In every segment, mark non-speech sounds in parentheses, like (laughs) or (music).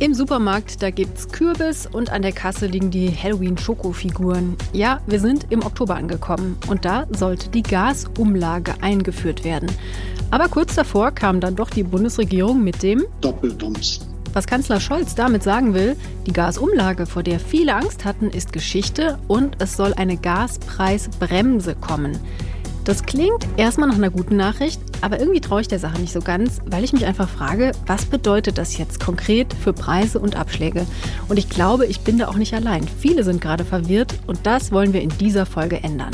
Im Supermarkt, da gibt's Kürbis und an der Kasse liegen die Halloween-Schokofiguren. Ja, wir sind im Oktober angekommen und da sollte die Gasumlage eingeführt werden. Aber kurz davor kam dann doch die Bundesregierung mit dem Doppeldumps. Was Kanzler Scholz damit sagen will, die Gasumlage, vor der viele Angst hatten, ist Geschichte und es soll eine Gaspreisbremse kommen. Das klingt erstmal nach einer guten Nachricht, aber irgendwie traue ich der Sache nicht so ganz, weil ich mich einfach frage, was bedeutet das jetzt konkret für Preise und Abschläge? Und ich glaube, ich bin da auch nicht allein. Viele sind gerade verwirrt und das wollen wir in dieser Folge ändern.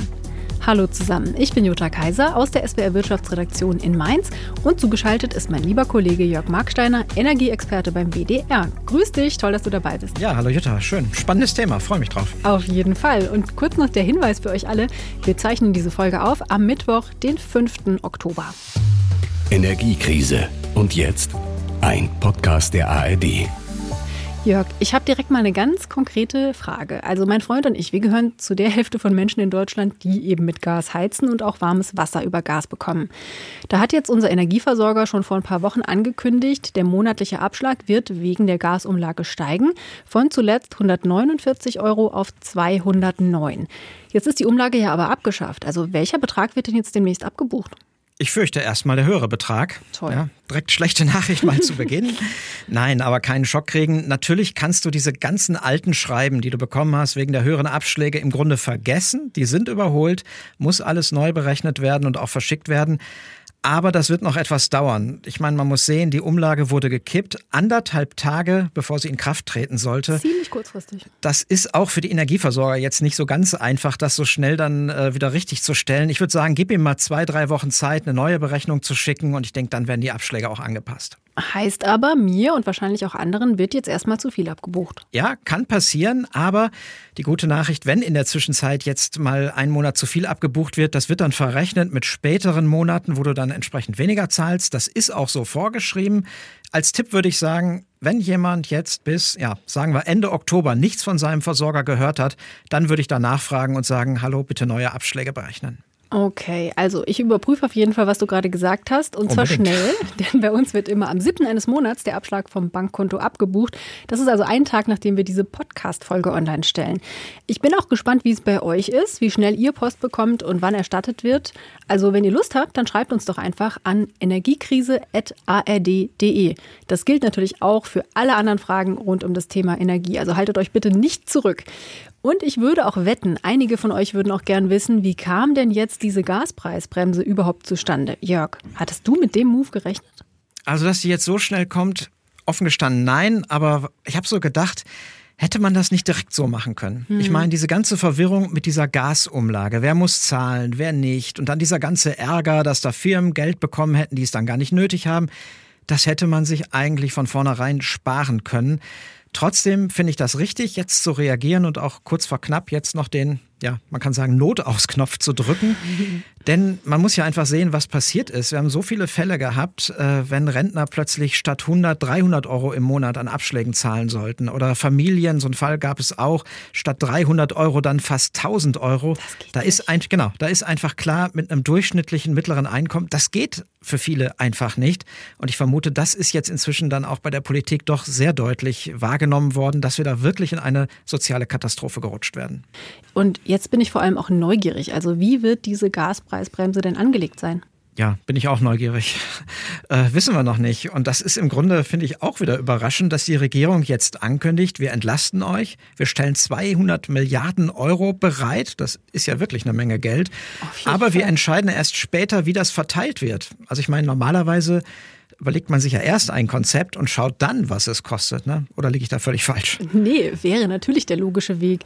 Hallo zusammen, ich bin Jutta Kaiser aus der SWR Wirtschaftsredaktion in Mainz und zugeschaltet ist mein lieber Kollege Jörg Marksteiner, Energieexperte beim WDR. Grüß dich, toll, dass du dabei bist. Ja, hallo Jutta, schön. Spannendes Thema, freue mich drauf. Auf jeden Fall. Und kurz noch der Hinweis für euch alle, wir zeichnen diese Folge auf am Mittwoch, den 5. Oktober. Energiekrise. Und jetzt ein Podcast der ARD. Jörg, ich habe direkt mal eine ganz konkrete Frage. Also mein Freund und ich, wir gehören zu der Hälfte von Menschen in Deutschland, die eben mit Gas heizen und auch warmes Wasser über Gas bekommen. Da hat jetzt unser Energieversorger schon vor ein paar Wochen angekündigt, der monatliche Abschlag wird wegen der Gasumlage steigen von zuletzt 149 Euro auf 209. Jetzt ist die Umlage ja aber abgeschafft. Also welcher Betrag wird denn jetzt demnächst abgebucht? Ich fürchte erstmal der höhere Betrag. Toll. Ja, direkt schlechte (laughs) Nachricht mal zu Beginn. Nein, aber keinen Schock kriegen. Natürlich kannst du diese ganzen alten Schreiben, die du bekommen hast, wegen der höheren Abschläge im Grunde vergessen. Die sind überholt, muss alles neu berechnet werden und auch verschickt werden. Aber das wird noch etwas dauern. Ich meine, man muss sehen, die Umlage wurde gekippt, anderthalb Tage bevor sie in Kraft treten sollte. Ziemlich kurzfristig. Das ist auch für die Energieversorger jetzt nicht so ganz einfach, das so schnell dann äh, wieder richtig zu stellen. Ich würde sagen, gib ihm mal zwei, drei Wochen Zeit, eine neue Berechnung zu schicken und ich denke, dann werden die Abschläge auch angepasst. Heißt aber, mir und wahrscheinlich auch anderen wird jetzt erstmal zu viel abgebucht. Ja, kann passieren, aber die gute Nachricht, wenn in der Zwischenzeit jetzt mal ein Monat zu viel abgebucht wird, das wird dann verrechnet mit späteren Monaten, wo du dann entsprechend weniger zahlst. Das ist auch so vorgeschrieben. Als Tipp würde ich sagen, wenn jemand jetzt bis, ja, sagen wir Ende Oktober nichts von seinem Versorger gehört hat, dann würde ich da nachfragen und sagen, hallo, bitte neue Abschläge berechnen. Okay, also ich überprüfe auf jeden Fall, was du gerade gesagt hast. Und zwar Unbedingt. schnell, (laughs) denn bei uns wird immer am 7. eines Monats der Abschlag vom Bankkonto abgebucht. Das ist also ein Tag, nachdem wir diese Podcast-Folge online stellen. Ich bin auch gespannt, wie es bei euch ist, wie schnell ihr Post bekommt und wann erstattet wird. Also wenn ihr Lust habt, dann schreibt uns doch einfach an energiekrise.ard.de. Das gilt natürlich auch für alle anderen Fragen rund um das Thema Energie. Also haltet euch bitte nicht zurück. Und ich würde auch wetten, einige von euch würden auch gern wissen, wie kam denn jetzt diese Gaspreisbremse überhaupt zustande? Jörg, hattest du mit dem Move gerechnet? Also, dass die jetzt so schnell kommt, offen gestanden nein, aber ich habe so gedacht, hätte man das nicht direkt so machen können. Ich meine, diese ganze Verwirrung mit dieser Gasumlage, wer muss zahlen, wer nicht, und dann dieser ganze Ärger, dass da Firmen Geld bekommen hätten, die es dann gar nicht nötig haben, das hätte man sich eigentlich von vornherein sparen können. Trotzdem finde ich das richtig, jetzt zu reagieren und auch kurz vor knapp jetzt noch den, ja, man kann sagen, Notausknopf zu drücken. (laughs) Denn man muss ja einfach sehen, was passiert ist. Wir haben so viele Fälle gehabt, äh, wenn Rentner plötzlich statt 100, 300 Euro im Monat an Abschlägen zahlen sollten. Oder Familien, so einen Fall gab es auch, statt 300 Euro dann fast 1000 Euro. Da ist ein, genau, da ist einfach klar, mit einem durchschnittlichen mittleren Einkommen, das geht für viele einfach nicht. Und ich vermute, das ist jetzt inzwischen dann auch bei der Politik doch sehr deutlich wahrgenommen worden, dass wir da wirklich in eine soziale Katastrophe gerutscht werden. Und jetzt bin ich vor allem auch neugierig. Also wie wird diese Gaspreisbremse denn angelegt sein? Ja, bin ich auch neugierig. (laughs) Äh, wissen wir noch nicht. Und das ist im Grunde, finde ich, auch wieder überraschend, dass die Regierung jetzt ankündigt, wir entlasten euch, wir stellen 200 Milliarden Euro bereit. Das ist ja wirklich eine Menge Geld. Aber wir Fall. entscheiden erst später, wie das verteilt wird. Also ich meine, normalerweise überlegt man sich ja erst ein Konzept und schaut dann, was es kostet. Ne? Oder liege ich da völlig falsch? Nee, wäre natürlich der logische Weg.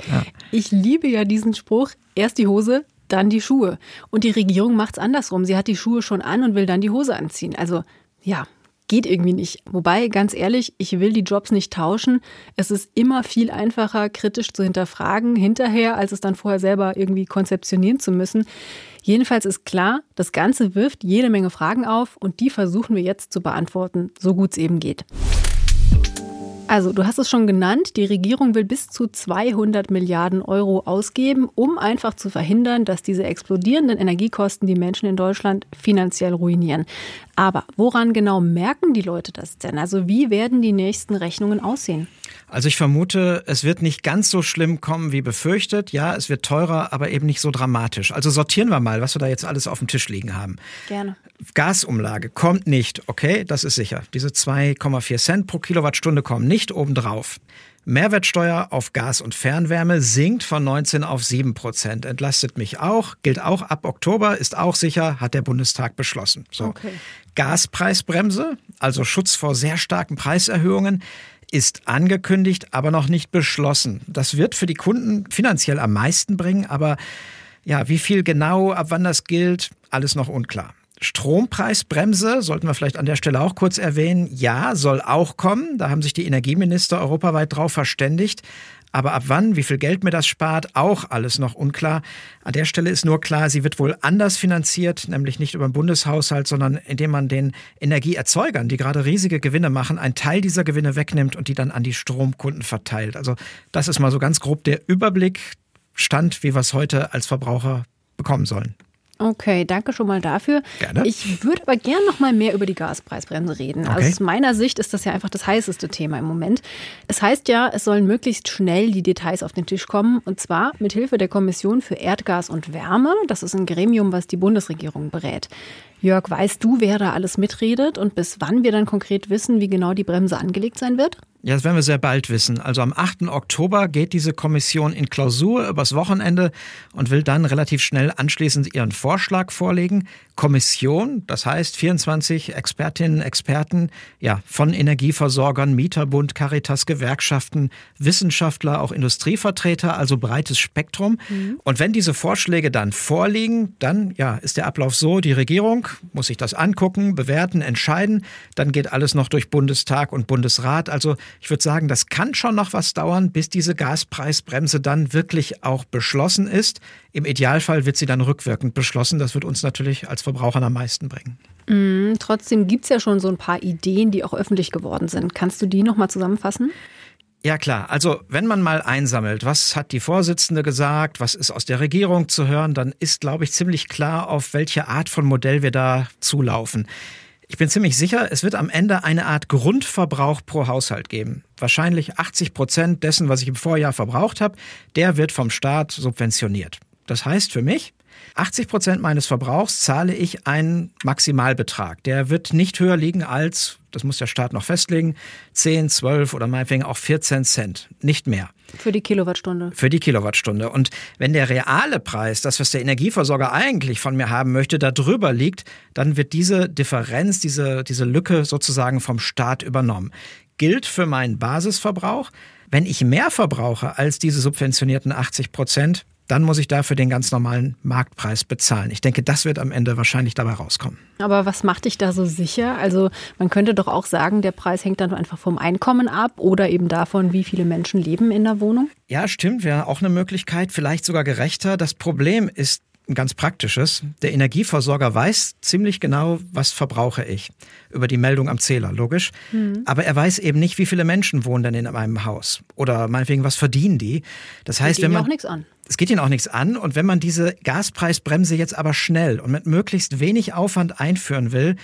Ich liebe ja diesen Spruch, erst die Hose, dann die Schuhe. Und die Regierung macht's andersrum. Sie hat die Schuhe schon an und will dann die Hose anziehen. Also ja, geht irgendwie nicht. Wobei, ganz ehrlich, ich will die Jobs nicht tauschen. Es ist immer viel einfacher, kritisch zu hinterfragen hinterher, als es dann vorher selber irgendwie konzeptionieren zu müssen. Jedenfalls ist klar, das Ganze wirft jede Menge Fragen auf und die versuchen wir jetzt zu beantworten, so gut es eben geht. Also, du hast es schon genannt, die Regierung will bis zu 200 Milliarden Euro ausgeben, um einfach zu verhindern, dass diese explodierenden Energiekosten die Menschen in Deutschland finanziell ruinieren. Aber woran genau merken die Leute das denn? Also, wie werden die nächsten Rechnungen aussehen? Also ich vermute, es wird nicht ganz so schlimm kommen wie befürchtet. Ja, es wird teurer, aber eben nicht so dramatisch. Also sortieren wir mal, was wir da jetzt alles auf dem Tisch liegen haben. Gerne. Gasumlage kommt nicht, okay, das ist sicher. Diese 2,4 Cent pro Kilowattstunde kommen nicht obendrauf. Mehrwertsteuer auf Gas und Fernwärme sinkt von 19 auf 7 Prozent. Entlastet mich auch, gilt auch ab Oktober, ist auch sicher, hat der Bundestag beschlossen. So. Okay. Gaspreisbremse, also Schutz vor sehr starken Preiserhöhungen, ist angekündigt, aber noch nicht beschlossen. Das wird für die Kunden finanziell am meisten bringen, aber ja, wie viel genau, ab wann das gilt, alles noch unklar. Strompreisbremse sollten wir vielleicht an der Stelle auch kurz erwähnen. Ja, soll auch kommen. Da haben sich die Energieminister europaweit drauf verständigt. Aber ab wann, wie viel Geld mir das spart, auch alles noch unklar. An der Stelle ist nur klar, sie wird wohl anders finanziert, nämlich nicht über den Bundeshaushalt, sondern indem man den Energieerzeugern, die gerade riesige Gewinne machen, einen Teil dieser Gewinne wegnimmt und die dann an die Stromkunden verteilt. Also das ist mal so ganz grob der Überblick, Stand, wie wir es heute als Verbraucher bekommen sollen. Okay, danke schon mal dafür. Gerne. Ich würde aber gerne noch mal mehr über die Gaspreisbremse reden. Okay. Also aus meiner Sicht ist das ja einfach das heißeste Thema im Moment. Es heißt ja, es sollen möglichst schnell die Details auf den Tisch kommen und zwar mit Hilfe der Kommission für Erdgas und Wärme. Das ist ein Gremium, was die Bundesregierung berät. Jörg, weißt du, wer da alles mitredet und bis wann wir dann konkret wissen, wie genau die Bremse angelegt sein wird? Ja, das werden wir sehr bald wissen. Also am 8. Oktober geht diese Kommission in Klausur übers Wochenende und will dann relativ schnell anschließend ihren Vorschlag vorlegen. Kommission, das heißt 24 Expertinnen, Experten, ja, von Energieversorgern, Mieterbund, Caritas, Gewerkschaften, Wissenschaftler, auch Industrievertreter, also breites Spektrum. Mhm. Und wenn diese Vorschläge dann vorliegen, dann ja, ist der Ablauf so, die Regierung muss sich das angucken, bewerten, entscheiden, dann geht alles noch durch Bundestag und Bundesrat. Also ich würde sagen, das kann schon noch was dauern, bis diese Gaspreisbremse dann wirklich auch beschlossen ist. Im Idealfall wird sie dann rückwirkend beschlossen. Das wird uns natürlich als Verbrauchern am meisten bringen. Mm, trotzdem gibt es ja schon so ein paar Ideen, die auch öffentlich geworden sind. Kannst du die nochmal zusammenfassen? Ja klar, also wenn man mal einsammelt, was hat die Vorsitzende gesagt, was ist aus der Regierung zu hören, dann ist, glaube ich, ziemlich klar, auf welche Art von Modell wir da zulaufen. Ich bin ziemlich sicher, es wird am Ende eine Art Grundverbrauch pro Haushalt geben. Wahrscheinlich 80 Prozent dessen, was ich im Vorjahr verbraucht habe, der wird vom Staat subventioniert. Das heißt für mich, 80 Prozent meines Verbrauchs zahle ich einen Maximalbetrag. Der wird nicht höher liegen als, das muss der Staat noch festlegen, 10, 12 oder meinetwegen auch 14 Cent. Nicht mehr. Für die Kilowattstunde. Für die Kilowattstunde. Und wenn der reale Preis, das, was der Energieversorger eigentlich von mir haben möchte, da drüber liegt, dann wird diese Differenz, diese, diese Lücke sozusagen vom Staat übernommen. Gilt für meinen Basisverbrauch. Wenn ich mehr verbrauche als diese subventionierten 80 Prozent, dann muss ich dafür den ganz normalen Marktpreis bezahlen. Ich denke, das wird am Ende wahrscheinlich dabei rauskommen. Aber was macht dich da so sicher? Also man könnte doch auch sagen, der Preis hängt dann einfach vom Einkommen ab oder eben davon, wie viele Menschen leben in der Wohnung? Ja, stimmt, wäre auch eine Möglichkeit, vielleicht sogar gerechter. Das Problem ist ein ganz praktisches. Der Energieversorger weiß ziemlich genau, was verbrauche ich. Über die Meldung am Zähler, logisch. Mhm. Aber er weiß eben nicht, wie viele Menschen wohnen denn in meinem Haus. Oder meinetwegen, was verdienen die. Das heißt, wenn man. auch nichts an. Es geht ihnen auch nichts an. Und wenn man diese Gaspreisbremse jetzt aber schnell und mit möglichst wenig Aufwand einführen will,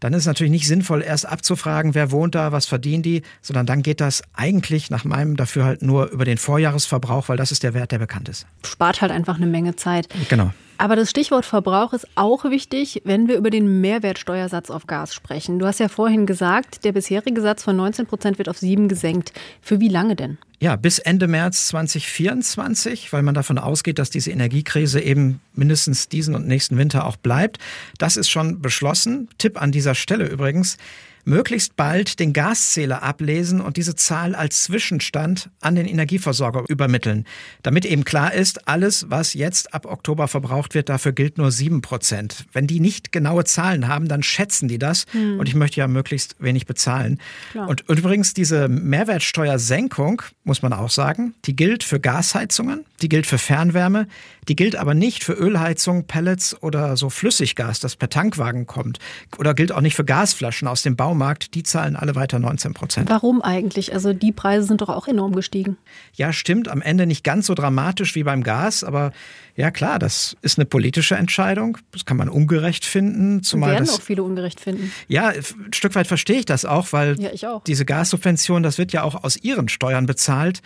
dann ist es natürlich nicht sinnvoll, erst abzufragen, wer wohnt da, was verdienen die, sondern dann geht das eigentlich nach meinem dafür halt nur über den Vorjahresverbrauch, weil das ist der Wert, der bekannt ist. Spart halt einfach eine Menge Zeit. Genau. Aber das Stichwort Verbrauch ist auch wichtig, wenn wir über den Mehrwertsteuersatz auf Gas sprechen. Du hast ja vorhin gesagt, der bisherige Satz von 19 Prozent wird auf sieben gesenkt. Für wie lange denn? Ja, bis Ende März 2024, weil man davon ausgeht, dass diese Energiekrise eben mindestens diesen und nächsten Winter auch bleibt. Das ist schon beschlossen. Tipp an dieser Stelle übrigens möglichst bald den Gaszähler ablesen und diese Zahl als Zwischenstand an den Energieversorger übermitteln, damit eben klar ist, alles, was jetzt ab Oktober verbraucht wird, dafür gilt nur sieben Prozent. Wenn die nicht genaue Zahlen haben, dann schätzen die das hm. und ich möchte ja möglichst wenig bezahlen. Klar. Und übrigens diese Mehrwertsteuersenkung muss man auch sagen. Die gilt für Gasheizungen, die gilt für Fernwärme, die gilt aber nicht für Ölheizung, Pellets oder so Flüssiggas, das per Tankwagen kommt. Oder gilt auch nicht für Gasflaschen aus dem Baumarkt. Die zahlen alle weiter 19 Prozent. Warum eigentlich? Also die Preise sind doch auch enorm gestiegen. Ja, stimmt. Am Ende nicht ganz so dramatisch wie beim Gas, aber ja klar, das ist eine politische Entscheidung. Das kann man ungerecht finden. Zumal werden das, auch viele ungerecht finden. Ja, ein Stück weit verstehe ich das auch, weil ja, auch. diese Gassubvention, das wird ja auch aus ihren Steuern bezahlt.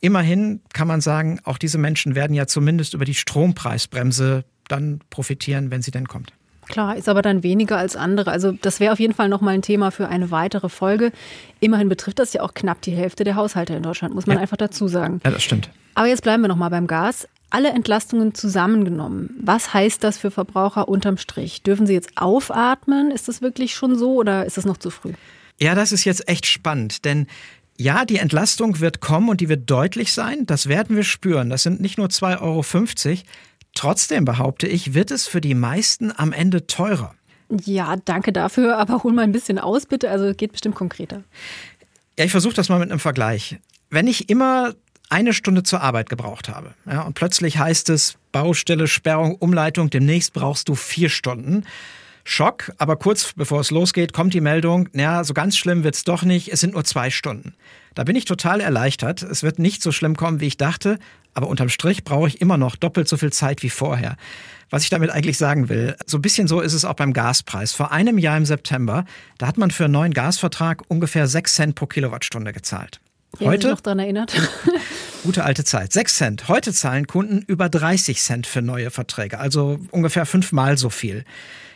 Immerhin kann man sagen, auch diese Menschen werden ja zumindest über die Strompreisbremse dann profitieren, wenn sie denn kommt. Klar, ist aber dann weniger als andere. Also das wäre auf jeden Fall nochmal ein Thema für eine weitere Folge. Immerhin betrifft das ja auch knapp die Hälfte der Haushalte in Deutschland, muss man ja. einfach dazu sagen. Ja, das stimmt. Aber jetzt bleiben wir nochmal beim Gas. Alle Entlastungen zusammengenommen. Was heißt das für Verbraucher unterm Strich? Dürfen sie jetzt aufatmen? Ist das wirklich schon so oder ist das noch zu früh? Ja, das ist jetzt echt spannend, denn ja, die Entlastung wird kommen und die wird deutlich sein. Das werden wir spüren. Das sind nicht nur 2,50 Euro. Trotzdem behaupte ich, wird es für die meisten am Ende teurer. Ja, danke dafür, aber hol mal ein bisschen aus, bitte. Also geht bestimmt konkreter. Ja, ich versuche das mal mit einem Vergleich. Wenn ich immer eine Stunde zur Arbeit gebraucht habe ja, und plötzlich heißt es Baustelle, Sperrung, Umleitung, demnächst brauchst du vier Stunden, Schock, aber kurz bevor es losgeht, kommt die Meldung, naja, so ganz schlimm wird's doch nicht, es sind nur zwei Stunden. Da bin ich total erleichtert. Es wird nicht so schlimm kommen, wie ich dachte, aber unterm Strich brauche ich immer noch doppelt so viel Zeit wie vorher. Was ich damit eigentlich sagen will, so ein bisschen so ist es auch beim Gaspreis. Vor einem Jahr im September, da hat man für einen neuen Gasvertrag ungefähr 6 Cent pro Kilowattstunde gezahlt. Heute noch daran erinnert. (laughs) Gute alte Zeit. 6 Cent. Heute zahlen Kunden über 30 Cent für neue Verträge, also ungefähr fünfmal so viel.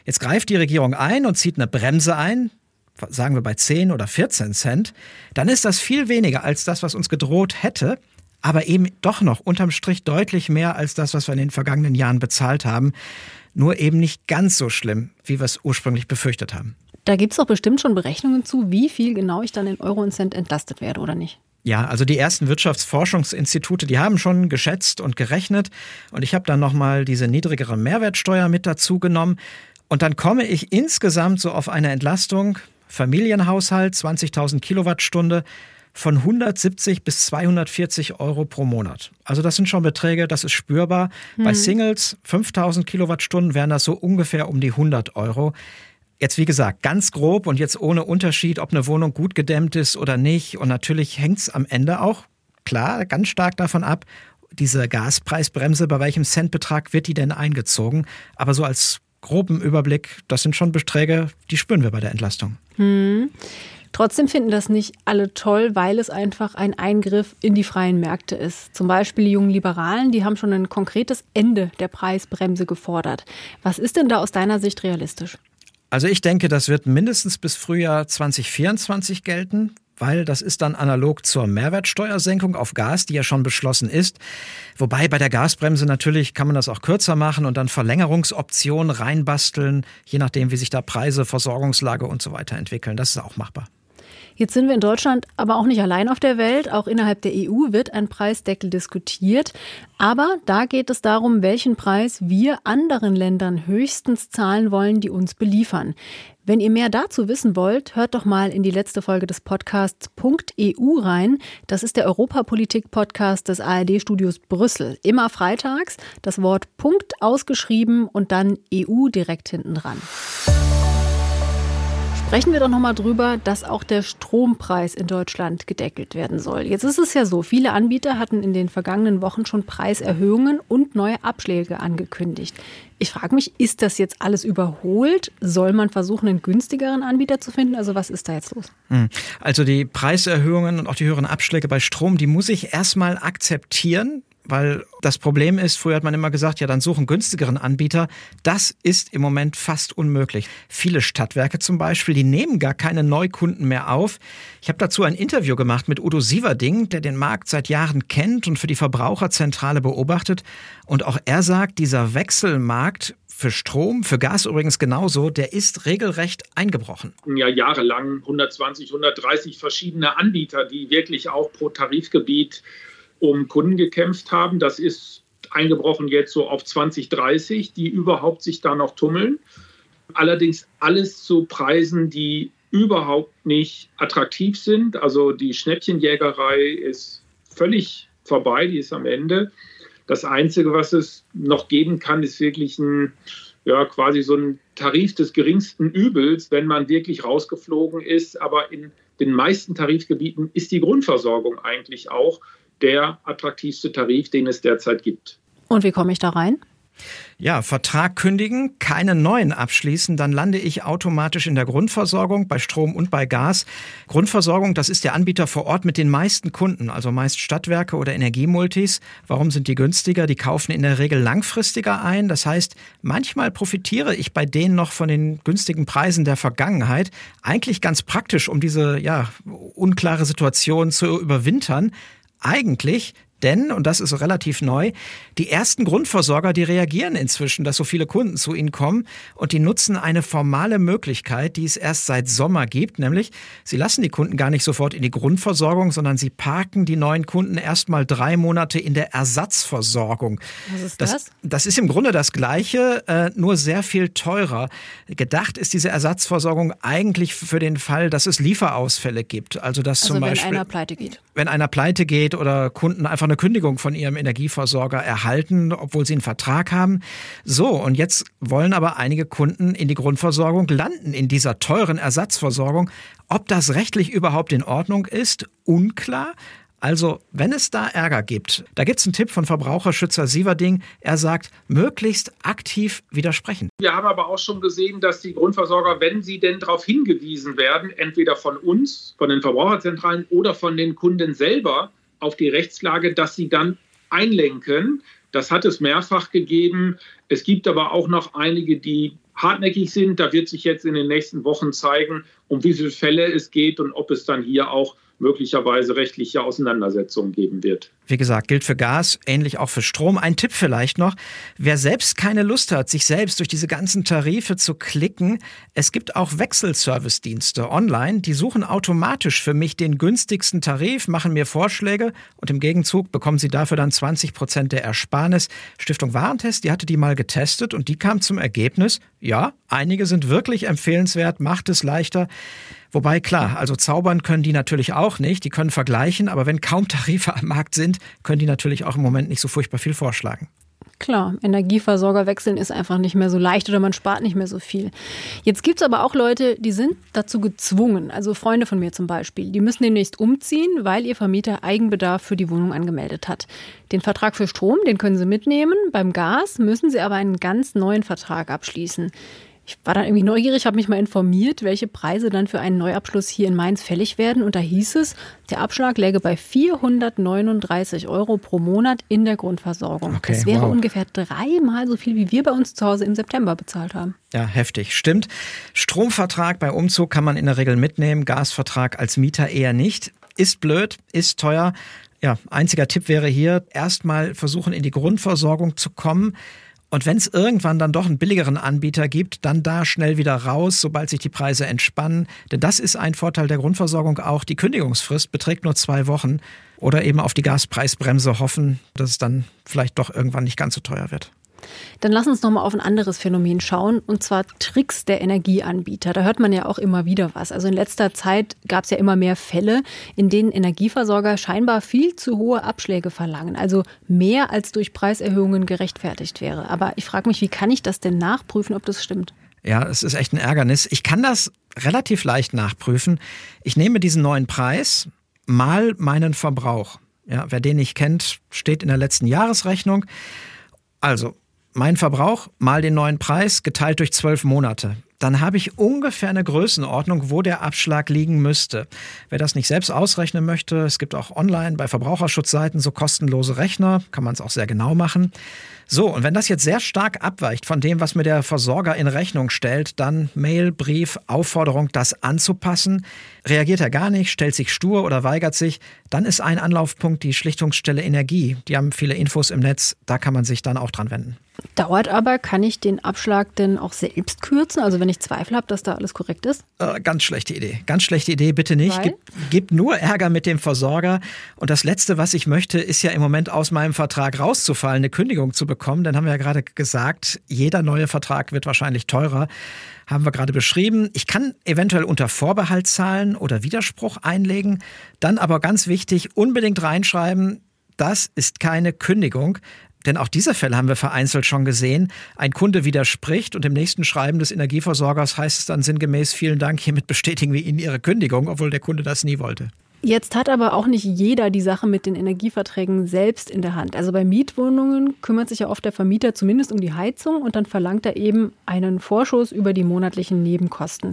Jetzt greift die Regierung ein und zieht eine Bremse ein, sagen wir bei 10 oder 14 Cent, dann ist das viel weniger als das, was uns gedroht hätte, aber eben doch noch unterm Strich deutlich mehr als das, was wir in den vergangenen Jahren bezahlt haben. Nur eben nicht ganz so schlimm, wie wir es ursprünglich befürchtet haben. Da gibt es doch bestimmt schon Berechnungen zu, wie viel genau ich dann in Euro und Cent entlastet werde, oder nicht? Ja, also die ersten Wirtschaftsforschungsinstitute, die haben schon geschätzt und gerechnet und ich habe dann nochmal diese niedrigere Mehrwertsteuer mit dazu genommen. Und dann komme ich insgesamt so auf eine Entlastung, Familienhaushalt, 20.000 Kilowattstunde, von 170 bis 240 Euro pro Monat. Also das sind schon Beträge, das ist spürbar. Hm. Bei Singles 5000 Kilowattstunden wären das so ungefähr um die 100 Euro. Jetzt wie gesagt, ganz grob und jetzt ohne Unterschied, ob eine Wohnung gut gedämmt ist oder nicht. Und natürlich hängt es am Ende auch, klar, ganz stark davon ab, diese Gaspreisbremse, bei welchem Centbetrag wird die denn eingezogen? Aber so als groben Überblick, das sind schon Beträge, die spüren wir bei der Entlastung. Hm. Trotzdem finden das nicht alle toll, weil es einfach ein Eingriff in die freien Märkte ist. Zum Beispiel die jungen Liberalen, die haben schon ein konkretes Ende der Preisbremse gefordert. Was ist denn da aus deiner Sicht realistisch? Also ich denke, das wird mindestens bis Frühjahr 2024 gelten weil das ist dann analog zur Mehrwertsteuersenkung auf Gas, die ja schon beschlossen ist. Wobei bei der Gasbremse natürlich kann man das auch kürzer machen und dann Verlängerungsoptionen reinbasteln, je nachdem, wie sich da Preise, Versorgungslage und so weiter entwickeln. Das ist auch machbar. Jetzt sind wir in Deutschland aber auch nicht allein auf der Welt. Auch innerhalb der EU wird ein Preisdeckel diskutiert. Aber da geht es darum, welchen Preis wir anderen Ländern höchstens zahlen wollen, die uns beliefern. Wenn ihr mehr dazu wissen wollt, hört doch mal in die letzte Folge des Podcasts .eu rein. Das ist der Europapolitik-Podcast des ARD-Studios Brüssel. Immer freitags das Wort Punkt ausgeschrieben und dann EU direkt hinten dran. Sprechen wir doch nochmal drüber, dass auch der Strompreis in Deutschland gedeckelt werden soll. Jetzt ist es ja so, viele Anbieter hatten in den vergangenen Wochen schon Preiserhöhungen und neue Abschläge angekündigt. Ich frage mich, ist das jetzt alles überholt? Soll man versuchen, einen günstigeren Anbieter zu finden? Also was ist da jetzt los? Hm. Also die Preiserhöhungen und auch die höheren Abschläge bei Strom, die muss ich erstmal akzeptieren. Weil das Problem ist, früher hat man immer gesagt, ja, dann suchen günstigeren Anbieter. Das ist im Moment fast unmöglich. Viele Stadtwerke zum Beispiel, die nehmen gar keine Neukunden mehr auf. Ich habe dazu ein Interview gemacht mit Udo Sieverding, der den Markt seit Jahren kennt und für die Verbraucherzentrale beobachtet. Und auch er sagt, dieser Wechselmarkt für Strom, für Gas übrigens genauso, der ist regelrecht eingebrochen. Ja, jahrelang 120, 130 verschiedene Anbieter, die wirklich auch pro Tarifgebiet um Kunden gekämpft haben. Das ist eingebrochen jetzt so auf 2030, die überhaupt sich da noch tummeln. Allerdings alles zu Preisen, die überhaupt nicht attraktiv sind. Also die Schnäppchenjägerei ist völlig vorbei, die ist am Ende. Das Einzige, was es noch geben kann, ist wirklich ein, ja, quasi so ein Tarif des geringsten Übels, wenn man wirklich rausgeflogen ist. Aber in den meisten Tarifgebieten ist die Grundversorgung eigentlich auch der attraktivste Tarif, den es derzeit gibt. Und wie komme ich da rein? Ja, Vertrag kündigen, keinen neuen abschließen, dann lande ich automatisch in der Grundversorgung bei Strom und bei Gas. Grundversorgung, das ist der Anbieter vor Ort mit den meisten Kunden, also meist Stadtwerke oder Energiemultis. Warum sind die günstiger? Die kaufen in der Regel langfristiger ein. Das heißt, manchmal profitiere ich bei denen noch von den günstigen Preisen der Vergangenheit. Eigentlich ganz praktisch, um diese ja, unklare Situation zu überwintern. Eigentlich denn, und das ist relativ neu, die ersten Grundversorger, die reagieren inzwischen, dass so viele Kunden zu ihnen kommen und die nutzen eine formale Möglichkeit, die es erst seit Sommer gibt, nämlich sie lassen die Kunden gar nicht sofort in die Grundversorgung, sondern sie parken die neuen Kunden erstmal drei Monate in der Ersatzversorgung. Was ist das? Das, das ist im Grunde das Gleiche, äh, nur sehr viel teurer. Gedacht ist diese Ersatzversorgung eigentlich für den Fall, dass es Lieferausfälle gibt. Also dass also zum wenn Beispiel einer pleite geht. wenn einer pleite geht oder Kunden einfach eine Kündigung von ihrem Energieversorger erhalten, obwohl sie einen Vertrag haben. So, und jetzt wollen aber einige Kunden in die Grundversorgung landen, in dieser teuren Ersatzversorgung. Ob das rechtlich überhaupt in Ordnung ist, unklar. Also, wenn es da Ärger gibt, da gibt es einen Tipp von Verbraucherschützer Sieverding. Er sagt, möglichst aktiv widersprechen. Wir haben aber auch schon gesehen, dass die Grundversorger, wenn sie denn darauf hingewiesen werden, entweder von uns, von den Verbraucherzentralen oder von den Kunden selber auf die Rechtslage, dass sie dann einlenken. Das hat es mehrfach gegeben. Es gibt aber auch noch einige, die hartnäckig sind. Da wird sich jetzt in den nächsten Wochen zeigen, um wie viele Fälle es geht und ob es dann hier auch möglicherweise rechtliche Auseinandersetzungen geben wird. Wie gesagt, gilt für Gas, ähnlich auch für Strom. Ein Tipp vielleicht noch, wer selbst keine Lust hat, sich selbst durch diese ganzen Tarife zu klicken, es gibt auch Wechselservice-Dienste online, die suchen automatisch für mich den günstigsten Tarif, machen mir Vorschläge und im Gegenzug bekommen sie dafür dann 20 Prozent der Ersparnis. Stiftung Warentest, die hatte die mal getestet und die kam zum Ergebnis, ja, einige sind wirklich empfehlenswert, macht es leichter. Wobei klar, also zaubern können die natürlich auch nicht, die können vergleichen, aber wenn kaum Tarife am Markt sind, können die natürlich auch im Moment nicht so furchtbar viel vorschlagen. Klar, Energieversorger wechseln ist einfach nicht mehr so leicht oder man spart nicht mehr so viel. Jetzt gibt es aber auch Leute, die sind dazu gezwungen, also Freunde von mir zum Beispiel, die müssen demnächst umziehen, weil ihr Vermieter Eigenbedarf für die Wohnung angemeldet hat. Den Vertrag für Strom, den können sie mitnehmen, beim Gas müssen sie aber einen ganz neuen Vertrag abschließen. Ich war dann irgendwie neugierig, habe mich mal informiert, welche Preise dann für einen Neuabschluss hier in Mainz fällig werden. Und da hieß es, der Abschlag läge bei 439 Euro pro Monat in der Grundversorgung. Okay, das wäre wow. ungefähr dreimal so viel, wie wir bei uns zu Hause im September bezahlt haben. Ja, heftig, stimmt. Stromvertrag bei Umzug kann man in der Regel mitnehmen, Gasvertrag als Mieter eher nicht. Ist blöd, ist teuer. Ja, einziger Tipp wäre hier, erstmal versuchen, in die Grundversorgung zu kommen. Und wenn es irgendwann dann doch einen billigeren Anbieter gibt, dann da schnell wieder raus, sobald sich die Preise entspannen. Denn das ist ein Vorteil der Grundversorgung auch. Die Kündigungsfrist beträgt nur zwei Wochen. Oder eben auf die Gaspreisbremse hoffen, dass es dann vielleicht doch irgendwann nicht ganz so teuer wird. Dann lass uns noch mal auf ein anderes Phänomen schauen, und zwar Tricks der Energieanbieter. Da hört man ja auch immer wieder was. Also in letzter Zeit gab es ja immer mehr Fälle, in denen Energieversorger scheinbar viel zu hohe Abschläge verlangen, also mehr als durch Preiserhöhungen gerechtfertigt wäre. Aber ich frage mich, wie kann ich das denn nachprüfen, ob das stimmt? Ja, es ist echt ein Ärgernis. Ich kann das relativ leicht nachprüfen. Ich nehme diesen neuen Preis mal meinen Verbrauch. Ja, wer den nicht kennt, steht in der letzten Jahresrechnung. Also, mein Verbrauch mal den neuen Preis geteilt durch zwölf Monate. Dann habe ich ungefähr eine Größenordnung, wo der Abschlag liegen müsste. Wer das nicht selbst ausrechnen möchte, es gibt auch online bei Verbraucherschutzseiten so kostenlose Rechner, kann man es auch sehr genau machen. So, und wenn das jetzt sehr stark abweicht von dem, was mir der Versorger in Rechnung stellt, dann Mail, Brief, Aufforderung, das anzupassen. Reagiert er gar nicht, stellt sich stur oder weigert sich, dann ist ein Anlaufpunkt die Schlichtungsstelle Energie. Die haben viele Infos im Netz, da kann man sich dann auch dran wenden. Dauert aber, kann ich den Abschlag denn auch selbst kürzen? Also wenn ich Zweifel habe, dass da alles korrekt ist? Äh, ganz schlechte Idee. Ganz schlechte Idee, bitte nicht. Gib, gib, nur Ärger mit dem Versorger. Und das Letzte, was ich möchte, ist ja im Moment aus meinem Vertrag rauszufallen, eine Kündigung zu bekommen. Dann haben wir ja gerade gesagt, jeder neue Vertrag wird wahrscheinlich teurer. Haben wir gerade beschrieben. Ich kann eventuell unter Vorbehalt zahlen oder Widerspruch einlegen. Dann aber ganz wichtig, unbedingt reinschreiben, das ist keine Kündigung. Denn auch diese Fälle haben wir vereinzelt schon gesehen. Ein Kunde widerspricht und im nächsten Schreiben des Energieversorgers heißt es dann sinngemäß, vielen Dank, hiermit bestätigen wir Ihnen Ihre Kündigung, obwohl der Kunde das nie wollte. Jetzt hat aber auch nicht jeder die Sache mit den Energieverträgen selbst in der Hand. Also bei Mietwohnungen kümmert sich ja oft der Vermieter zumindest um die Heizung und dann verlangt er eben einen Vorschuss über die monatlichen Nebenkosten.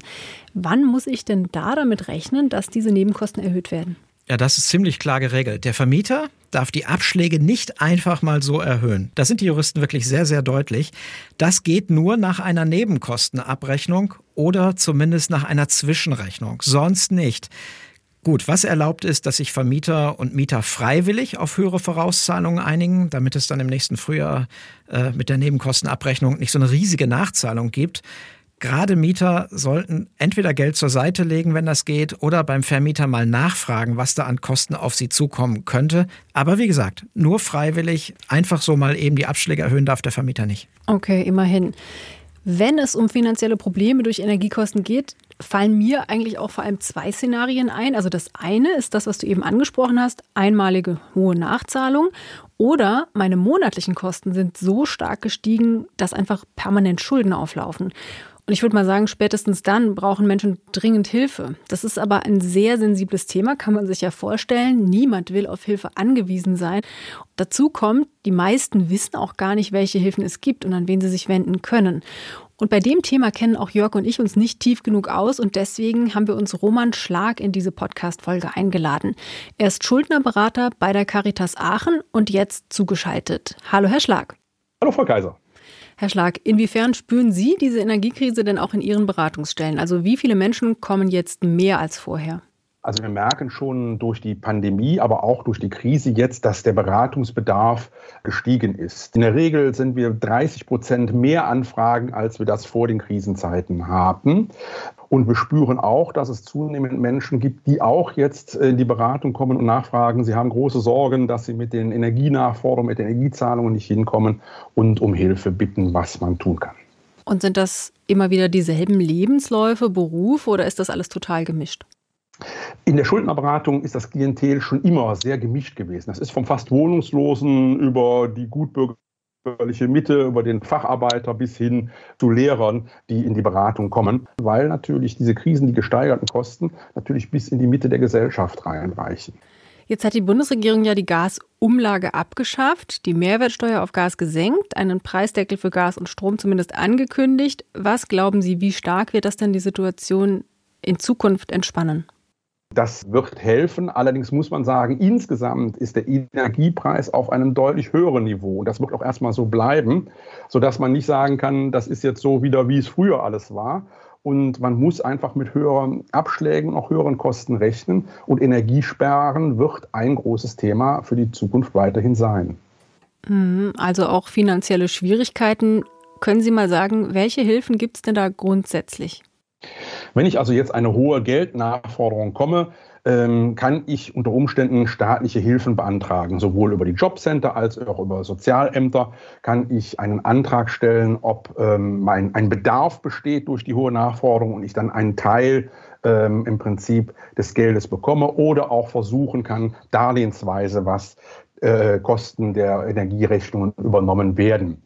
Wann muss ich denn da damit rechnen, dass diese Nebenkosten erhöht werden? Ja, das ist ziemlich klar geregelt. Der Vermieter darf die Abschläge nicht einfach mal so erhöhen. Da sind die Juristen wirklich sehr, sehr deutlich. Das geht nur nach einer Nebenkostenabrechnung oder zumindest nach einer Zwischenrechnung. Sonst nicht. Gut, was erlaubt ist, dass sich Vermieter und Mieter freiwillig auf höhere Vorauszahlungen einigen, damit es dann im nächsten Frühjahr äh, mit der Nebenkostenabrechnung nicht so eine riesige Nachzahlung gibt. Gerade Mieter sollten entweder Geld zur Seite legen, wenn das geht, oder beim Vermieter mal nachfragen, was da an Kosten auf sie zukommen könnte. Aber wie gesagt, nur freiwillig, einfach so mal eben die Abschläge erhöhen darf der Vermieter nicht. Okay, immerhin. Wenn es um finanzielle Probleme durch Energiekosten geht, fallen mir eigentlich auch vor allem zwei Szenarien ein. Also das eine ist das, was du eben angesprochen hast, einmalige hohe Nachzahlung. Oder meine monatlichen Kosten sind so stark gestiegen, dass einfach permanent Schulden auflaufen. Und ich würde mal sagen, spätestens dann brauchen Menschen dringend Hilfe. Das ist aber ein sehr sensibles Thema, kann man sich ja vorstellen. Niemand will auf Hilfe angewiesen sein. Dazu kommt, die meisten wissen auch gar nicht, welche Hilfen es gibt und an wen sie sich wenden können. Und bei dem Thema kennen auch Jörg und ich uns nicht tief genug aus und deswegen haben wir uns Roman Schlag in diese Podcast-Folge eingeladen. Er ist Schuldnerberater bei der Caritas Aachen und jetzt zugeschaltet. Hallo, Herr Schlag. Hallo, Frau Kaiser. Herr Schlag, inwiefern spüren Sie diese Energiekrise denn auch in Ihren Beratungsstellen? Also wie viele Menschen kommen jetzt mehr als vorher? Also wir merken schon durch die Pandemie, aber auch durch die Krise jetzt, dass der Beratungsbedarf gestiegen ist. In der Regel sind wir 30 Prozent mehr Anfragen, als wir das vor den Krisenzeiten haben. Und wir spüren auch, dass es zunehmend Menschen gibt, die auch jetzt in die Beratung kommen und nachfragen. Sie haben große Sorgen, dass sie mit den Energienachforderungen, mit den Energiezahlungen nicht hinkommen und um Hilfe bitten, was man tun kann. Und sind das immer wieder dieselben Lebensläufe, Berufe oder ist das alles total gemischt? In der Schuldnerberatung ist das Klientel schon immer sehr gemischt gewesen. Das ist vom fast Wohnungslosen über die Gutbürger bürgerliche Mitte, über den Facharbeiter bis hin zu Lehrern, die in die Beratung kommen, weil natürlich diese Krisen, die gesteigerten Kosten natürlich bis in die Mitte der Gesellschaft reinreichen. Jetzt hat die Bundesregierung ja die Gasumlage abgeschafft, die Mehrwertsteuer auf Gas gesenkt, einen Preisdeckel für Gas und Strom zumindest angekündigt. Was glauben Sie, wie stark wird das denn die Situation in Zukunft entspannen? Das wird helfen. Allerdings muss man sagen, insgesamt ist der Energiepreis auf einem deutlich höheren Niveau. Und das wird auch erstmal so bleiben, sodass man nicht sagen kann, das ist jetzt so wieder, wie es früher alles war. Und man muss einfach mit höheren Abschlägen und auch höheren Kosten rechnen. Und Energiesparen wird ein großes Thema für die Zukunft weiterhin sein. Mhm, also auch finanzielle Schwierigkeiten. Können Sie mal sagen, welche Hilfen gibt es denn da grundsätzlich? Wenn ich also jetzt eine hohe Geldnachforderung komme, ähm, kann ich unter Umständen staatliche Hilfen beantragen. Sowohl über die Jobcenter als auch über Sozialämter kann ich einen Antrag stellen, ob ähm, ein Bedarf besteht durch die hohe Nachforderung und ich dann einen Teil ähm, im Prinzip des Geldes bekomme oder auch versuchen kann, darlehensweise was äh, Kosten der Energierechnungen übernommen werden.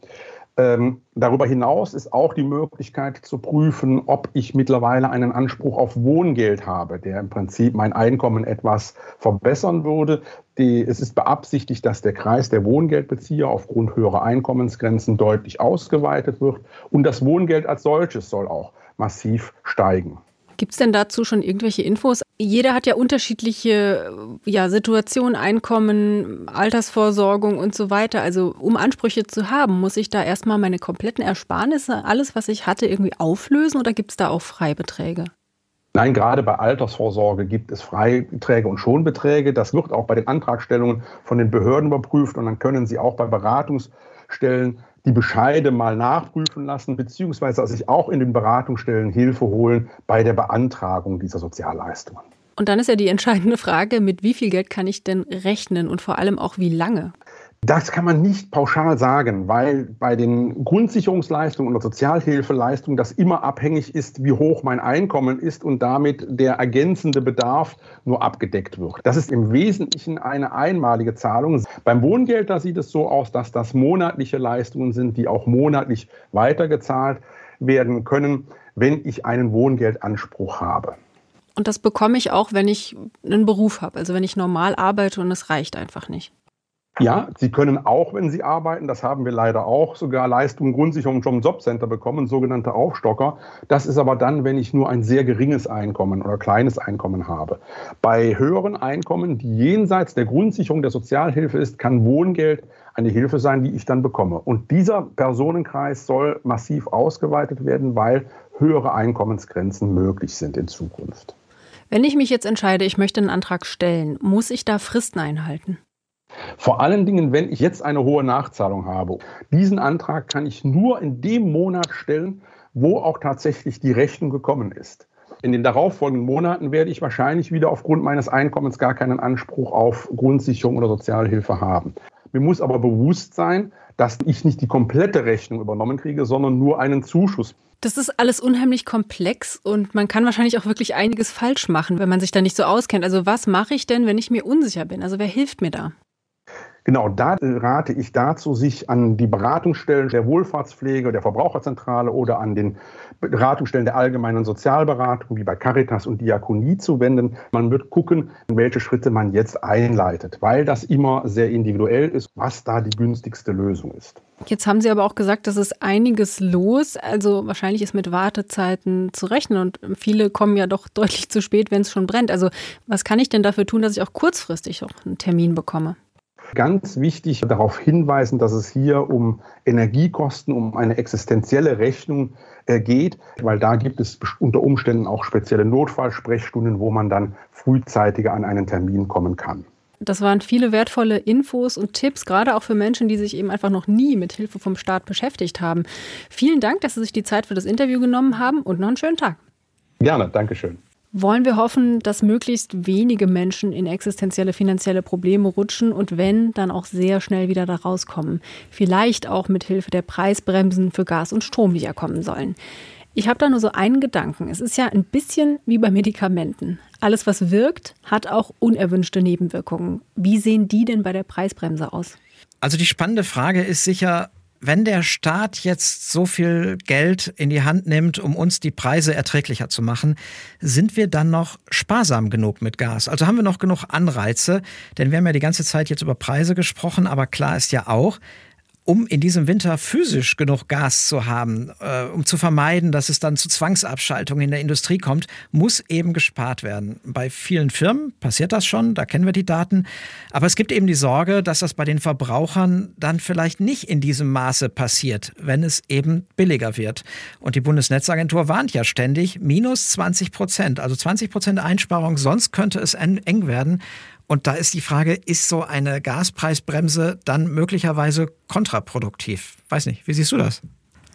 Ähm, darüber hinaus ist auch die Möglichkeit zu prüfen, ob ich mittlerweile einen Anspruch auf Wohngeld habe, der im Prinzip mein Einkommen etwas verbessern würde. Die, es ist beabsichtigt, dass der Kreis der Wohngeldbezieher aufgrund höherer Einkommensgrenzen deutlich ausgeweitet wird und das Wohngeld als solches soll auch massiv steigen. Gibt es denn dazu schon irgendwelche Infos? Jeder hat ja unterschiedliche ja, Situationen, Einkommen, Altersvorsorgung und so weiter. Also um Ansprüche zu haben, muss ich da erstmal meine kompletten Ersparnisse, alles, was ich hatte, irgendwie auflösen oder gibt es da auch Freibeträge? Nein, gerade bei Altersvorsorge gibt es Freibeträge und Schonbeträge. Das wird auch bei den Antragstellungen von den Behörden überprüft und dann können Sie auch bei Beratungsstellen die Bescheide mal nachprüfen lassen, beziehungsweise sich auch in den Beratungsstellen Hilfe holen bei der Beantragung dieser Sozialleistungen. Und dann ist ja die entscheidende Frage, mit wie viel Geld kann ich denn rechnen und vor allem auch wie lange? Das kann man nicht pauschal sagen, weil bei den Grundsicherungsleistungen oder Sozialhilfeleistungen das immer abhängig ist, wie hoch mein Einkommen ist und damit der ergänzende Bedarf nur abgedeckt wird. Das ist im Wesentlichen eine einmalige Zahlung. Beim Wohngeld, da sieht es so aus, dass das monatliche Leistungen sind, die auch monatlich weitergezahlt werden können, wenn ich einen Wohngeldanspruch habe. Und das bekomme ich auch, wenn ich einen Beruf habe, also wenn ich normal arbeite und es reicht einfach nicht. Ja, Sie können auch, wenn Sie arbeiten, das haben wir leider auch, sogar Leistungen Grundsicherung vom Jobcenter bekommen, sogenannte Aufstocker. Das ist aber dann, wenn ich nur ein sehr geringes Einkommen oder kleines Einkommen habe. Bei höheren Einkommen, die jenseits der Grundsicherung der Sozialhilfe ist, kann Wohngeld eine Hilfe sein, die ich dann bekomme. Und dieser Personenkreis soll massiv ausgeweitet werden, weil höhere Einkommensgrenzen möglich sind in Zukunft. Wenn ich mich jetzt entscheide, ich möchte einen Antrag stellen, muss ich da Fristen einhalten? Vor allen Dingen, wenn ich jetzt eine hohe Nachzahlung habe. Diesen Antrag kann ich nur in dem Monat stellen, wo auch tatsächlich die Rechnung gekommen ist. In den darauffolgenden Monaten werde ich wahrscheinlich wieder aufgrund meines Einkommens gar keinen Anspruch auf Grundsicherung oder Sozialhilfe haben. Mir muss aber bewusst sein, dass ich nicht die komplette Rechnung übernommen kriege, sondern nur einen Zuschuss. Das ist alles unheimlich komplex und man kann wahrscheinlich auch wirklich einiges falsch machen, wenn man sich da nicht so auskennt. Also was mache ich denn, wenn ich mir unsicher bin? Also wer hilft mir da? Genau, da rate ich dazu, sich an die Beratungsstellen der Wohlfahrtspflege, der Verbraucherzentrale oder an den Beratungsstellen der allgemeinen Sozialberatung wie bei Caritas und Diakonie zu wenden. Man wird gucken, welche Schritte man jetzt einleitet, weil das immer sehr individuell ist, was da die günstigste Lösung ist. Jetzt haben Sie aber auch gesagt, dass es einiges los. Also wahrscheinlich ist mit Wartezeiten zu rechnen und viele kommen ja doch deutlich zu spät, wenn es schon brennt. Also was kann ich denn dafür tun, dass ich auch kurzfristig noch einen Termin bekomme? Ganz wichtig darauf hinweisen, dass es hier um Energiekosten, um eine existenzielle Rechnung äh, geht, weil da gibt es unter Umständen auch spezielle Notfallsprechstunden, wo man dann frühzeitiger an einen Termin kommen kann. Das waren viele wertvolle Infos und Tipps, gerade auch für Menschen, die sich eben einfach noch nie mit Hilfe vom Staat beschäftigt haben. Vielen Dank, dass Sie sich die Zeit für das Interview genommen haben und noch einen schönen Tag. Gerne, Dankeschön wollen wir hoffen, dass möglichst wenige Menschen in existenzielle finanzielle Probleme rutschen und wenn, dann auch sehr schnell wieder da rauskommen. Vielleicht auch mit Hilfe der Preisbremsen für Gas und Strom, die ja kommen sollen. Ich habe da nur so einen Gedanken. Es ist ja ein bisschen wie bei Medikamenten. Alles, was wirkt, hat auch unerwünschte Nebenwirkungen. Wie sehen die denn bei der Preisbremse aus? Also die spannende Frage ist sicher, wenn der Staat jetzt so viel Geld in die Hand nimmt, um uns die Preise erträglicher zu machen, sind wir dann noch sparsam genug mit Gas? Also haben wir noch genug Anreize? Denn wir haben ja die ganze Zeit jetzt über Preise gesprochen, aber klar ist ja auch, um in diesem Winter physisch genug Gas zu haben, äh, um zu vermeiden, dass es dann zu Zwangsabschaltungen in der Industrie kommt, muss eben gespart werden. Bei vielen Firmen passiert das schon, da kennen wir die Daten. Aber es gibt eben die Sorge, dass das bei den Verbrauchern dann vielleicht nicht in diesem Maße passiert, wenn es eben billiger wird. Und die Bundesnetzagentur warnt ja ständig, minus 20 Prozent, also 20 Prozent Einsparung, sonst könnte es eng werden. Und da ist die Frage, ist so eine Gaspreisbremse dann möglicherweise kontraproduktiv? Weiß nicht, wie siehst du das?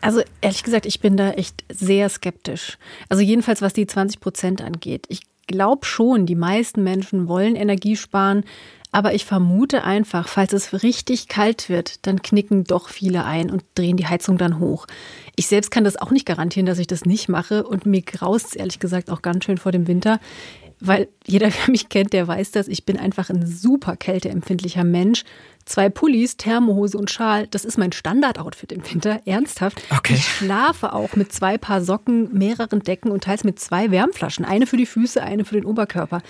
Also ehrlich gesagt, ich bin da echt sehr skeptisch. Also jedenfalls was die 20 Prozent angeht. Ich glaube schon, die meisten Menschen wollen Energie sparen, aber ich vermute einfach, falls es richtig kalt wird, dann knicken doch viele ein und drehen die Heizung dann hoch. Ich selbst kann das auch nicht garantieren, dass ich das nicht mache und mir graust es ehrlich gesagt auch ganz schön vor dem Winter weil jeder, (laughs) der mich kennt, der weiß das. Ich bin einfach ein super kälteempfindlicher Mensch. Zwei Pullis, Thermohose und Schal, das ist mein Standardoutfit im Winter. Ernsthaft. Okay. Ich schlafe auch mit zwei Paar Socken, mehreren Decken und teils mit zwei Wärmflaschen. Eine für die Füße, eine für den Oberkörper.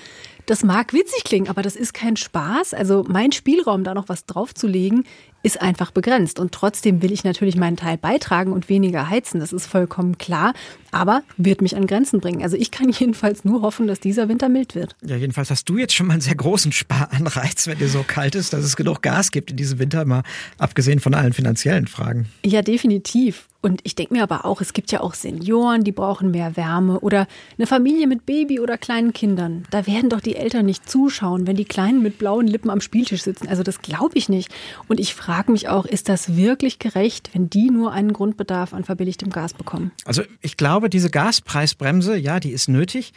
Das mag witzig klingen, aber das ist kein Spaß. Also mein Spielraum, da noch was draufzulegen, ist einfach begrenzt. Und trotzdem will ich natürlich meinen Teil beitragen und weniger heizen. Das ist vollkommen klar. Aber wird mich an Grenzen bringen. Also ich kann (laughs) jedenfalls nur hoffen, dass dieser Winter mild wird. Ja, jedenfalls hast du jetzt schon mal einen sehr großen Sparanreiz, wenn dir so kalt ist, dass es genug Gas gibt in diesem Winter, mal abgesehen von allen finanziellen Fragen. Ja, definitiv. Und ich denke mir aber auch, es gibt ja auch Senioren, die brauchen mehr Wärme oder eine Familie mit Baby oder kleinen Kindern. Da werden doch die Eltern nicht zuschauen, wenn die Kleinen mit blauen Lippen am Spieltisch sitzen. Also das glaube ich nicht. Und ich frage mich auch, ist das wirklich gerecht, wenn die nur einen Grundbedarf an verbilligtem Gas bekommen? Also ich glaube, diese Gaspreisbremse, ja, die ist nötig.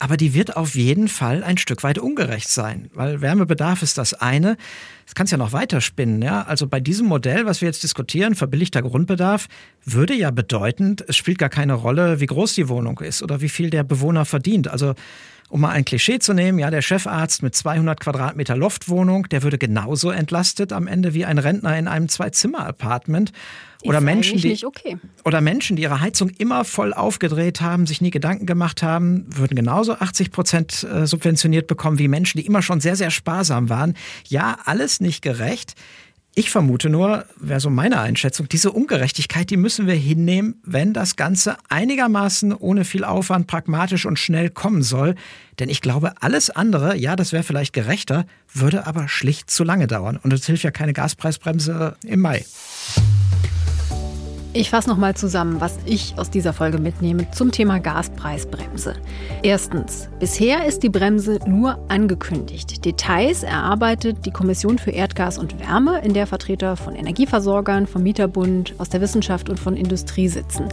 Aber die wird auf jeden Fall ein Stück weit ungerecht sein, weil Wärmebedarf ist das eine. Das kannst ja noch weiter spinnen, ja. Also bei diesem Modell, was wir jetzt diskutieren, verbilligter Grundbedarf, würde ja bedeuten, es spielt gar keine Rolle, wie groß die Wohnung ist oder wie viel der Bewohner verdient. Also um mal ein Klischee zu nehmen, ja, der Chefarzt mit 200 Quadratmeter Loftwohnung, der würde genauso entlastet am Ende wie ein Rentner in einem Zwei-Zimmer-Apartment. Oder Menschen, die, okay. oder Menschen, die ihre Heizung immer voll aufgedreht haben, sich nie Gedanken gemacht haben, würden genauso 80 Prozent äh, subventioniert bekommen wie Menschen, die immer schon sehr, sehr sparsam waren. Ja, alles nicht gerecht. Ich vermute nur, wäre so meine Einschätzung, diese Ungerechtigkeit, die müssen wir hinnehmen, wenn das Ganze einigermaßen ohne viel Aufwand pragmatisch und schnell kommen soll. Denn ich glaube, alles andere, ja, das wäre vielleicht gerechter, würde aber schlicht zu lange dauern. Und es hilft ja keine Gaspreisbremse im Mai. Ich fasse nochmal zusammen, was ich aus dieser Folge mitnehme zum Thema Gaspreisbremse. Erstens, bisher ist die Bremse nur angekündigt. Details erarbeitet die Kommission für Erdgas und Wärme, in der Vertreter von Energieversorgern, vom Mieterbund, aus der Wissenschaft und von Industrie sitzen.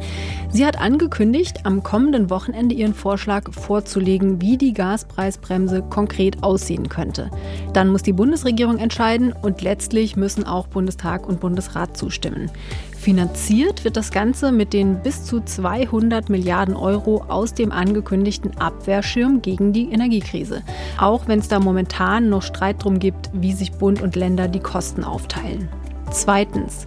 Sie hat angekündigt, am kommenden Wochenende ihren Vorschlag vorzulegen, wie die Gaspreisbremse konkret aussehen könnte. Dann muss die Bundesregierung entscheiden und letztlich müssen auch Bundestag und Bundesrat zustimmen. Finanziert wird das Ganze mit den bis zu 200 Milliarden Euro aus dem angekündigten Abwehrschirm gegen die Energiekrise. Auch wenn es da momentan noch Streit drum gibt, wie sich Bund und Länder die Kosten aufteilen. Zweitens.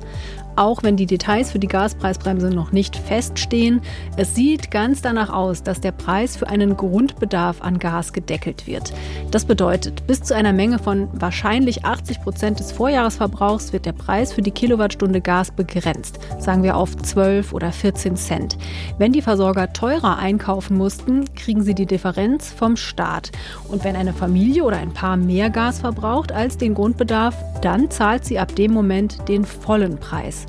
Auch wenn die Details für die Gaspreisbremse noch nicht feststehen, es sieht ganz danach aus, dass der Preis für einen Grundbedarf an Gas gedeckelt wird. Das bedeutet, bis zu einer Menge von wahrscheinlich 80 Prozent des Vorjahresverbrauchs wird der Preis für die Kilowattstunde Gas begrenzt, sagen wir auf 12 oder 14 Cent. Wenn die Versorger teurer einkaufen mussten, kriegen sie die Differenz vom Staat. Und wenn eine Familie oder ein Paar mehr Gas verbraucht als den Grundbedarf, dann zahlt sie ab dem Moment den vollen Preis.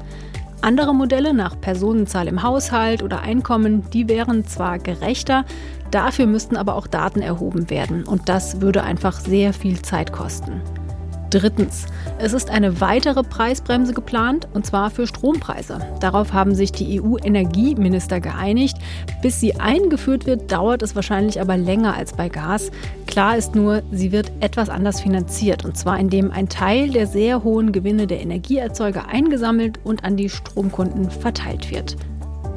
Andere Modelle nach Personenzahl im Haushalt oder Einkommen, die wären zwar gerechter, dafür müssten aber auch Daten erhoben werden und das würde einfach sehr viel Zeit kosten. Drittens, es ist eine weitere Preisbremse geplant, und zwar für Strompreise. Darauf haben sich die EU-Energieminister geeinigt. Bis sie eingeführt wird, dauert es wahrscheinlich aber länger als bei Gas. Klar ist nur, sie wird etwas anders finanziert, und zwar indem ein Teil der sehr hohen Gewinne der Energieerzeuger eingesammelt und an die Stromkunden verteilt wird.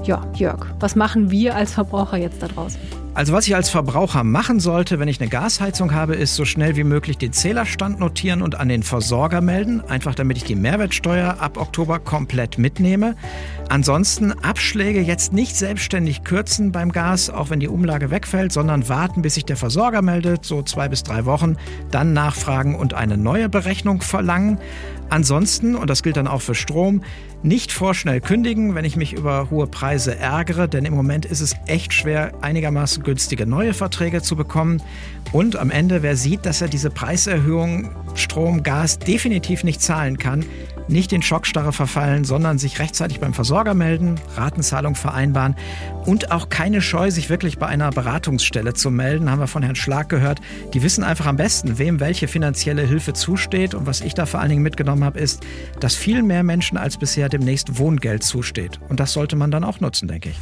Ja, Jörg, was machen wir als Verbraucher jetzt da draußen? Also was ich als Verbraucher machen sollte, wenn ich eine Gasheizung habe, ist so schnell wie möglich den Zählerstand notieren und an den Versorger melden, einfach damit ich die Mehrwertsteuer ab Oktober komplett mitnehme. Ansonsten Abschläge jetzt nicht selbstständig kürzen beim Gas, auch wenn die Umlage wegfällt, sondern warten, bis sich der Versorger meldet, so zwei bis drei Wochen, dann nachfragen und eine neue Berechnung verlangen. Ansonsten, und das gilt dann auch für Strom, nicht vorschnell kündigen, wenn ich mich über hohe Preise ärgere, denn im Moment ist es echt schwer, einigermaßen günstige neue Verträge zu bekommen. Und am Ende, wer sieht, dass er diese Preiserhöhung Strom, Gas definitiv nicht zahlen kann, nicht in Schockstarre verfallen, sondern sich rechtzeitig beim Versorger melden, Ratenzahlung vereinbaren und auch keine Scheu, sich wirklich bei einer Beratungsstelle zu melden, haben wir von Herrn Schlag gehört. Die wissen einfach am besten, wem welche finanzielle Hilfe zusteht. Und was ich da vor allen Dingen mitgenommen habe, ist, dass viel mehr Menschen als bisher demnächst Wohngeld zusteht. Und das sollte man dann auch nutzen, denke ich.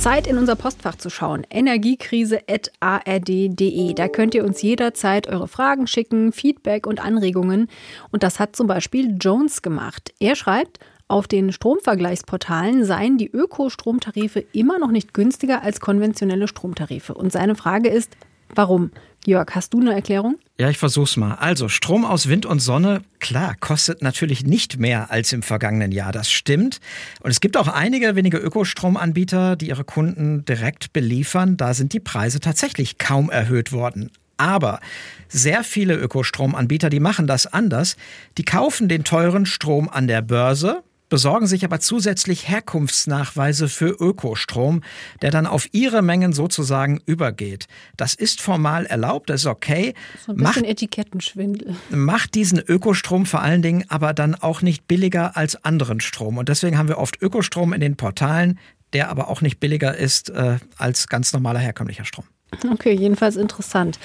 Zeit, in unser Postfach zu schauen. Energiekrise.ard.de. Da könnt ihr uns jederzeit eure Fragen schicken, Feedback und Anregungen. Und das hat zum Beispiel Jones gemacht. Er schreibt, auf den Stromvergleichsportalen seien die Ökostromtarife immer noch nicht günstiger als konventionelle Stromtarife. Und seine Frage ist, warum? Jörg, hast du eine Erklärung? Ja, ich versuch's mal. Also, Strom aus Wind und Sonne, klar, kostet natürlich nicht mehr als im vergangenen Jahr. Das stimmt. Und es gibt auch einige wenige Ökostromanbieter, die ihre Kunden direkt beliefern. Da sind die Preise tatsächlich kaum erhöht worden. Aber sehr viele Ökostromanbieter, die machen das anders. Die kaufen den teuren Strom an der Börse besorgen sich aber zusätzlich Herkunftsnachweise für Ökostrom, der dann auf ihre Mengen sozusagen übergeht. Das ist formal erlaubt, das ist okay. So ein bisschen macht, Etikettenschwindel. Macht diesen Ökostrom vor allen Dingen aber dann auch nicht billiger als anderen Strom. Und deswegen haben wir oft Ökostrom in den Portalen, der aber auch nicht billiger ist äh, als ganz normaler herkömmlicher Strom. Okay, jedenfalls interessant.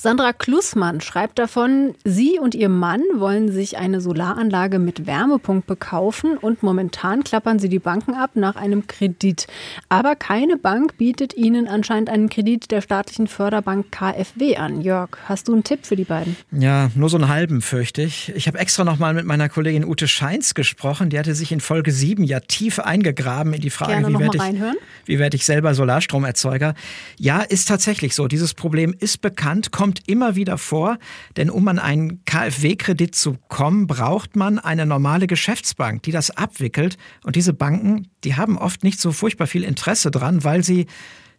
Sandra Klussmann schreibt davon, sie und ihr Mann wollen sich eine Solaranlage mit Wärmepumpe kaufen und momentan klappern sie die Banken ab nach einem Kredit. Aber keine Bank bietet ihnen anscheinend einen Kredit der staatlichen Förderbank KfW an. Jörg, hast du einen Tipp für die beiden? Ja, nur so einen halben, fürchte ich. Ich habe extra nochmal mit meiner Kollegin Ute Scheins gesprochen. Die hatte sich in Folge 7 ja tief eingegraben in die Frage, Gerne wie werde ich, wie werd ich selber Solarstromerzeuger. Ja, ist tatsächlich so. Dieses Problem ist bekannt, kommt immer wieder vor, denn um an einen KfW-Kredit zu kommen, braucht man eine normale Geschäftsbank, die das abwickelt. Und diese Banken, die haben oft nicht so furchtbar viel Interesse dran, weil sie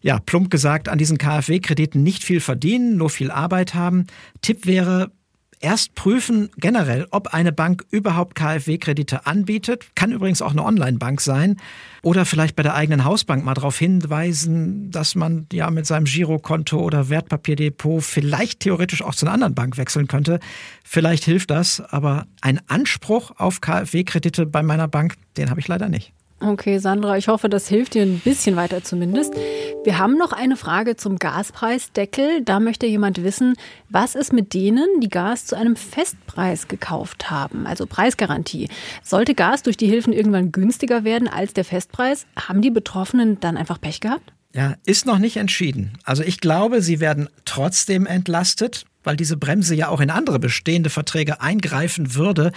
ja, plump gesagt, an diesen KfW-Krediten nicht viel verdienen, nur viel Arbeit haben. Tipp wäre, erst prüfen generell, ob eine Bank überhaupt KfW-Kredite anbietet. Kann übrigens auch eine Online-Bank sein. Oder vielleicht bei der eigenen Hausbank mal darauf hinweisen, dass man ja mit seinem Girokonto oder Wertpapierdepot vielleicht theoretisch auch zu einer anderen Bank wechseln könnte. Vielleicht hilft das, aber ein Anspruch auf KfW-Kredite bei meiner Bank, den habe ich leider nicht. Okay, Sandra, ich hoffe, das hilft dir ein bisschen weiter zumindest. Wir haben noch eine Frage zum Gaspreisdeckel. Da möchte jemand wissen, was ist mit denen, die Gas zu einem Festpreis gekauft haben, also Preisgarantie. Sollte Gas durch die Hilfen irgendwann günstiger werden als der Festpreis, haben die Betroffenen dann einfach Pech gehabt? Ja, ist noch nicht entschieden. Also ich glaube, sie werden trotzdem entlastet weil diese Bremse ja auch in andere bestehende Verträge eingreifen würde.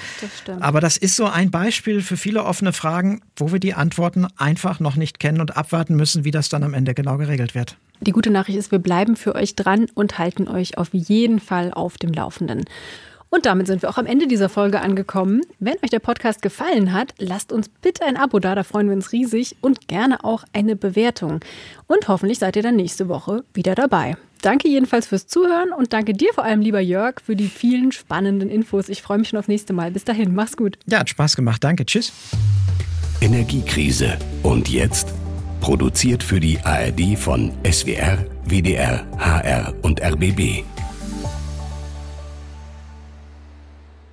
Das. Aber das ist so ein Beispiel für viele offene Fragen, wo wir die Antworten einfach noch nicht kennen und abwarten müssen, wie das dann am Ende genau geregelt wird. Die gute Nachricht ist, wir bleiben für euch dran und halten euch auf jeden Fall auf dem Laufenden. Und damit sind wir auch am Ende dieser Folge angekommen. Wenn euch der Podcast gefallen hat, lasst uns bitte ein Abo da, da freuen wir uns riesig und gerne auch eine Bewertung. Und hoffentlich seid ihr dann nächste Woche wieder dabei. Danke jedenfalls fürs Zuhören und danke dir vor allem, lieber Jörg, für die vielen spannenden Infos. Ich freue mich schon aufs nächste Mal. Bis dahin, mach's gut. Ja, hat Spaß gemacht. Danke. Tschüss. Energiekrise. Und jetzt? Produziert für die ARD von SWR, WDR, HR und RBB.